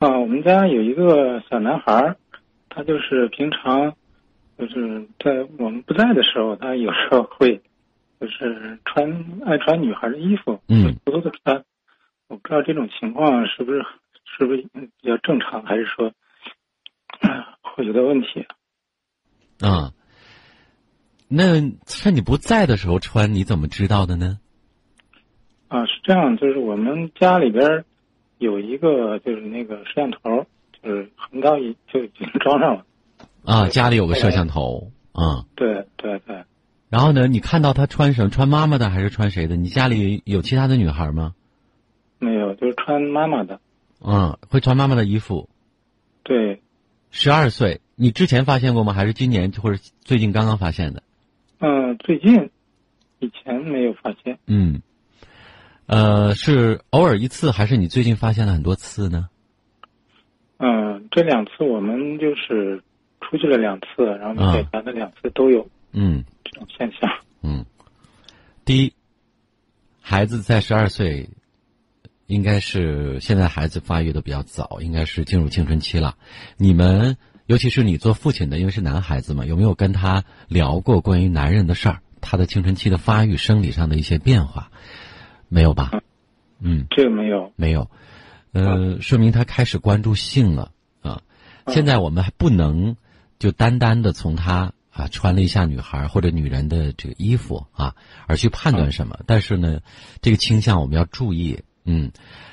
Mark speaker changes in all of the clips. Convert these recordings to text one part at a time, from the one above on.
Speaker 1: 啊，我们家有一个小男孩儿，他就是平常就是在我们不在的时候，他有时候会就是穿爱穿女孩的衣服，
Speaker 2: 嗯，
Speaker 1: 偷偷的穿。我不知道这种情况是不是是不是比较正常，还是说啊会有点问题？
Speaker 2: 啊，那趁你不在的时候穿，你怎么知道的呢？
Speaker 1: 啊，是这样，就是我们家里边儿有一个就是那个摄像头，就是很早已就已经装上了。
Speaker 2: 啊，家里有个摄像头啊。
Speaker 1: 对对对，
Speaker 2: 然后呢，你看到他穿什么？穿妈妈的还是穿谁的？你家里有其他的女孩吗？
Speaker 1: 没有，就是穿妈妈的。
Speaker 2: 嗯，会穿妈妈的衣服。
Speaker 1: 对，
Speaker 2: 十二岁，你之前发现过吗？还是今年或者最近刚刚发现的？
Speaker 1: 嗯，最近以前没有发现。
Speaker 2: 嗯，呃，是偶尔一次，还是你最近发现了很多次呢？
Speaker 1: 嗯，这两次我们就是出去了两次，然后在家的两次都有
Speaker 2: 嗯
Speaker 1: 这种现象。
Speaker 2: 嗯，第一，孩子在十二岁，应该是现在孩子发育的比较早，应该是进入青春期了。你们，尤其是你做父亲的，因为是男孩子嘛，有没有跟他聊过关于男人的事儿？他的青春期的发育、生理上的一些变化，没有吧？嗯，
Speaker 1: 这个没有。
Speaker 2: 没有，呃，说明他开始关注性了啊。现在我们还不能就单单的从他啊穿了一下女孩或者女人的这个衣服啊而去判断什么，但是呢，这个倾向我们要注意。嗯，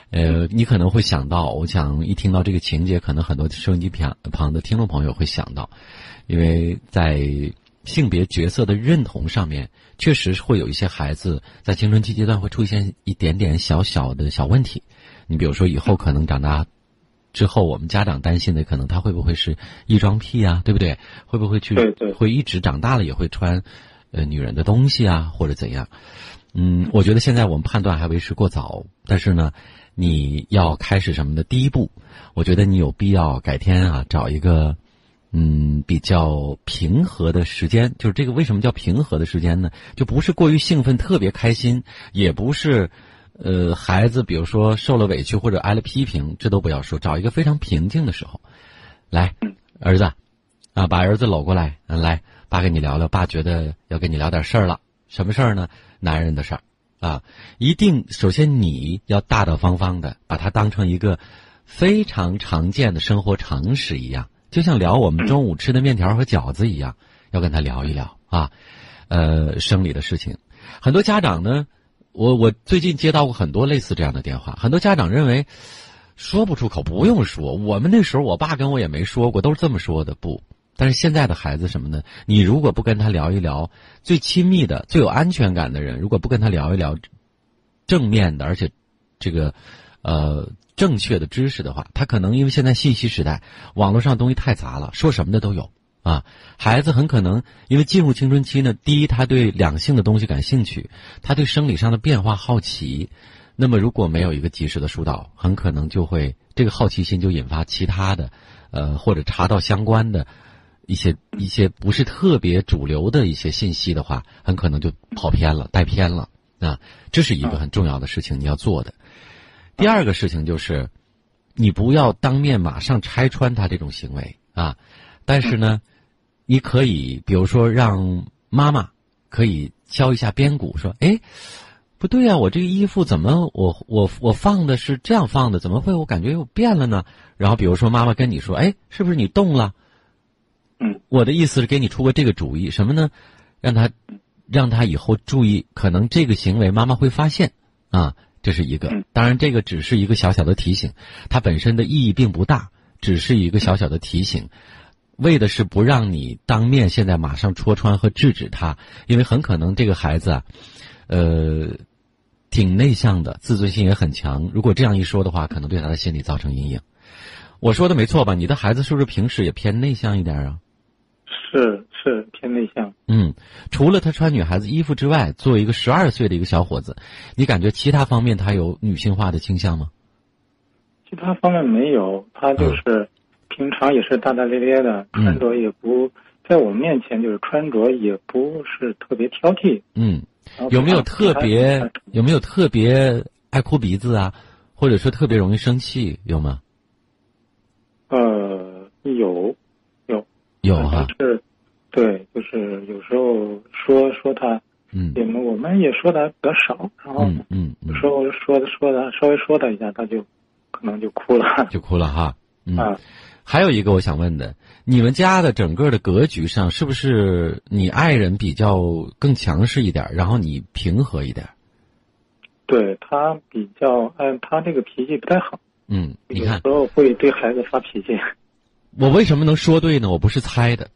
Speaker 2: 呃，你可能会想到，我想一听到这个情节，可能很多收音机旁旁的听众朋友会想到，因为在性别角色的认同上面，确实会有一些孩子在青春期阶段会出现一点点小小的小问题。你比如说，以后可能长大之后，我们家长担心的可能他会不会是异装癖啊，对不对？会不会去
Speaker 1: 对对
Speaker 2: 会一直长大了也会穿呃女人的东西啊，或者怎样？嗯，我觉得现在我们判断还为时过早，但是呢，你要开始什么的第一步，我觉得你有必要改天啊找一个。嗯，比较平和的时间，就是这个为什么叫平和的时间呢？就不是过于兴奋、特别开心，也不是，呃，孩子比如说受了委屈或者挨了批评，这都不要说，找一个非常平静的时候，来，儿子，啊，把儿子搂过来，嗯，来，爸跟你聊聊，爸觉得要跟你聊点事儿了，什么事儿呢？男人的事儿，啊，一定首先你要大大方方的把它当成一个非常常见的生活常识一样。就像聊我们中午吃的面条和饺子一样，要跟他聊一聊啊，呃，生理的事情。很多家长呢，我我最近接到过很多类似这样的电话，很多家长认为说不出口，不用说。我们那时候，我爸跟我也没说过，都是这么说的。不，但是现在的孩子什么呢？你如果不跟他聊一聊，最亲密的、最有安全感的人，如果不跟他聊一聊正面的，而且这个呃。正确的知识的话，他可能因为现在信息时代，网络上东西太杂了，说什么的都有啊。孩子很可能因为进入青春期呢，第一他对两性的东西感兴趣，他对生理上的变化好奇，那么如果没有一个及时的疏导，很可能就会这个好奇心就引发其他的，呃或者查到相关的一些一些不是特别主流的一些信息的话，很可能就跑偏了，带偏了啊。这是一个很重要的事情，你要做的。第二个事情就是，你不要当面马上拆穿他这种行为啊，但是呢，你可以比如说让妈妈可以敲一下边鼓，说：“哎，不对呀，我这个衣服怎么我我我放的是这样放的，怎么会我感觉又变了呢？”然后比如说妈妈跟你说：“哎，是不是你动了？”
Speaker 1: 嗯，
Speaker 2: 我的意思是给你出个这个主意，什么呢？让他让他以后注意，可能这个行为妈妈会发现啊。这是一个，当然这个只是一个小小的提醒，它本身的意义并不大，只是一个小小的提醒，为的是不让你当面现在马上戳穿和制止他，因为很可能这个孩子啊，呃，挺内向的，自尊心也很强，如果这样一说的话，可能对他的心理造成阴影。我说的没错吧？你的孩子是不是平时也偏内向一点啊？
Speaker 1: 是是偏内向。
Speaker 2: 嗯除了他穿女孩子衣服之外作为一个十二岁的一个小伙子你感觉其他方面他有女性化的倾向吗？
Speaker 1: 其他方面没有他就是平常也是大大咧咧的穿着也不在我面前就是穿着也不是特别挑剔。
Speaker 2: 嗯有没有特别有没有特别爱哭鼻子啊或者说特别容易生气有吗？呃有有。有啊。
Speaker 1: 是对，就是有时候说说他，
Speaker 2: 嗯
Speaker 1: 我们我们也说的比较少，然后
Speaker 2: 嗯
Speaker 1: 有时候说的说的稍微说他一下，他就可能就哭了
Speaker 2: 就哭了哈。嗯，
Speaker 1: 啊。
Speaker 2: 还有一个我想问的，你们家的整个的格局上，是不是你爱人比较更强势一点，然后你平和一点？
Speaker 1: 对他比较，嗯，他这个脾气不太好，
Speaker 2: 嗯，你看
Speaker 1: 有时候会对孩子发脾气。
Speaker 2: 我为什么能说对呢？我不是猜的。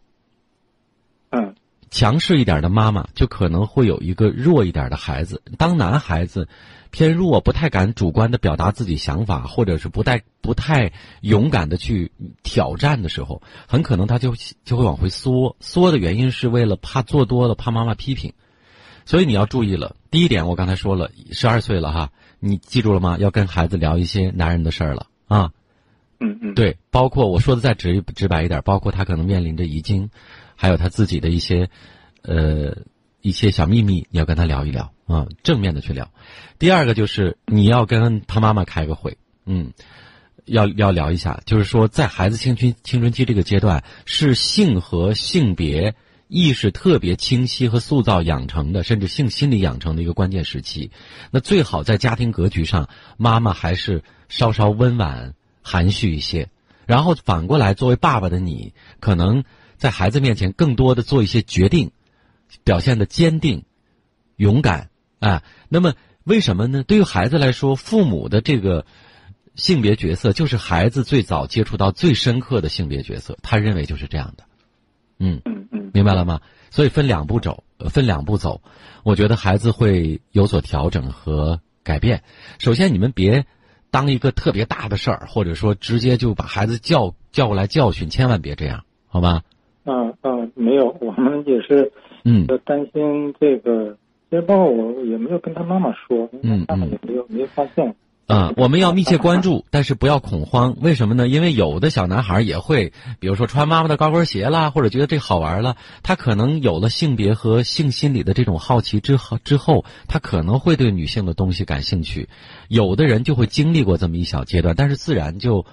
Speaker 1: 嗯
Speaker 2: 强势一点的妈妈就可能会有一个弱一点的孩子。当男孩子偏弱，不太敢主观的表达自己想法，或者是不太不太勇敢的去挑战的时候，很可能他就就会往回缩。缩的原因是为了怕做多了，怕妈妈批评。所以你要注意了。第一点，我刚才说了，十二岁了哈，你记住了吗？要跟孩子聊一些男人的事儿了啊。
Speaker 1: 嗯嗯，
Speaker 2: 对，包括我说的再直直白一点，包括他可能面临着遗精，还有他自己的一些，呃，一些小秘密，你要跟他聊一聊啊，正面的去聊。第二个就是你要跟他妈妈开个会，嗯，要要聊一下，就是说在孩子青春青春期这个阶段，是性和性别意识特别清晰和塑造养成的，甚至性心理养成的一个关键时期。那最好在家庭格局上，妈妈还是稍稍温婉。含蓄一些，然后反过来，作为爸爸的你，可能在孩子面前更多的做一些决定，表现的坚定、勇敢啊。那么为什么呢？对于孩子来说，父母的这个性别角色就是孩子最早接触到最深刻的性别角色，他认为就是这样的。嗯
Speaker 1: 嗯嗯，
Speaker 2: 明白了吗？所以分两步走，分两步走，我觉得孩子会有所调整和改变。首先，你们别。当一个特别大的事儿，或者说直接就把孩子叫叫过来教训，千万别这样，好吧？
Speaker 1: 嗯嗯，没有，我们也是，
Speaker 2: 嗯，
Speaker 1: 担心这个，其实包括我也没有跟他妈妈说，
Speaker 2: 嗯
Speaker 1: 妈妈也没有没有发现。
Speaker 2: 啊，我们要密切关注，但是不要恐慌。为什么呢？因为有的小男孩也会，比如说穿妈妈的高跟鞋啦，或者觉得这好玩了，他可能有了性别和性心理的这种好奇之后，之后他可能会对女性的东西感兴趣。有的人就会经历过这么一小阶段，但是自然就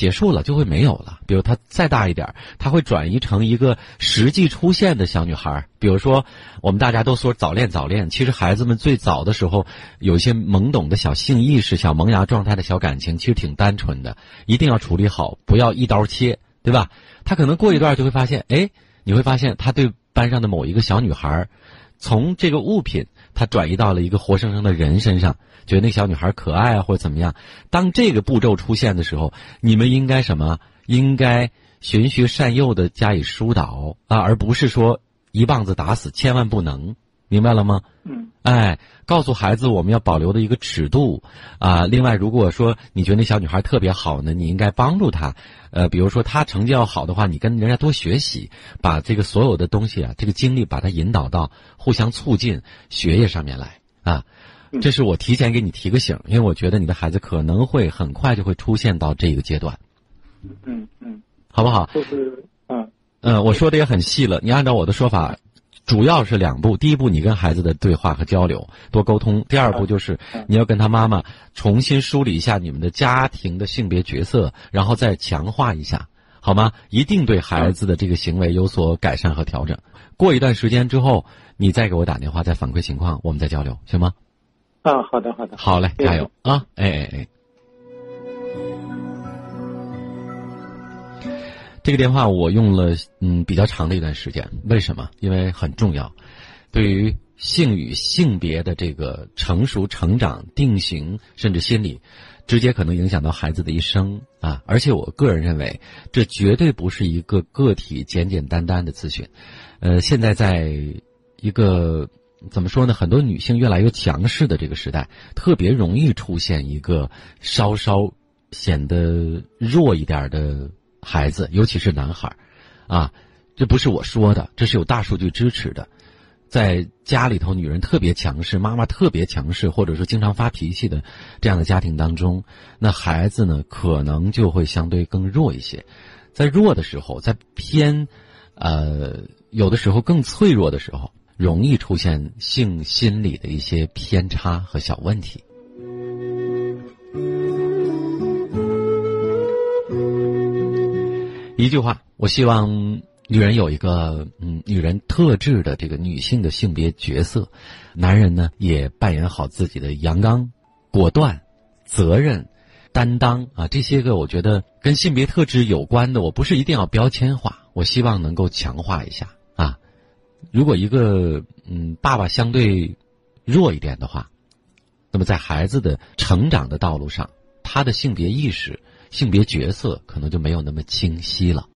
Speaker 2: 结束了，就会没有了。比如他再大一点，他会转移成一个实际出现的小女孩。比如说，我们大家都说早恋早恋，其实孩子们最早的时候有一些懵懂的小性意识、小萌芽状态的小感情，其实挺单纯的，一定要处理好，不要一刀切，对吧？他可能过一段就会发现，哎，你会发现他对班上的某一个小女孩，从这个物品，他转移到了一个活生生的人身上，觉得那小女孩可爱啊，或者怎么样。当这个步骤出现的时候，你们应该什么？应该循循善诱的加以疏导啊，而不是说。一棒子打死，千万不能，明白了吗？
Speaker 1: 嗯，
Speaker 2: 哎，告诉孩子我们要保留的一个尺度啊。另外，如果说你觉得那小女孩特别好呢，你应该帮助她。呃，比如说她成绩要好的话，你跟人家多学习，把这个所有的东西啊，这个精力把它引导到互相促进学业上面来啊。这是我提前给你提个醒，因为我觉得你的孩子可能会很快就会出现到这个阶段。
Speaker 1: 嗯嗯，
Speaker 2: 好不好？
Speaker 1: 就是嗯。
Speaker 2: 嗯，我说的也很细了。你按照我的说法，主要是两步：第一步，你跟孩子的对话和交流，多沟通；第二步就是你要跟他妈妈重新梳理一下你们的家庭的性别角色，然后再强化一下，好吗？一定对孩子的这个行为有所改善和调整。过一段时间之后，你再给我打电话，再反馈情况，我们再交流，行吗？
Speaker 1: 啊，好的，好的，
Speaker 2: 好嘞，加油啊！哎哎哎。这个电话我用了嗯比较长的一段时间，为什么？因为很重要，对于性与性别的这个成熟、成长、定型，甚至心理，直接可能影响到孩子的一生啊！而且我个人认为，这绝对不是一个个体简简单单的咨询。呃，现在在一个怎么说呢？很多女性越来越强势的这个时代，特别容易出现一个稍稍显得弱一点的。孩子，尤其是男孩，啊，这不是我说的，这是有大数据支持的。在家里头，女人特别强势，妈妈特别强势，或者说经常发脾气的这样的家庭当中，那孩子呢，可能就会相对更弱一些。在弱的时候，在偏，呃，有的时候更脆弱的时候，容易出现性心理的一些偏差和小问题。一句话，我希望女人有一个嗯女人特质的这个女性的性别角色，男人呢也扮演好自己的阳刚、果断、责任、担当啊这些个我觉得跟性别特质有关的，我不是一定要标签化，我希望能够强化一下啊。如果一个嗯爸爸相对弱一点的话，那么在孩子的成长的道路上，他的性别意识、性别角色可能就没有那么清晰了。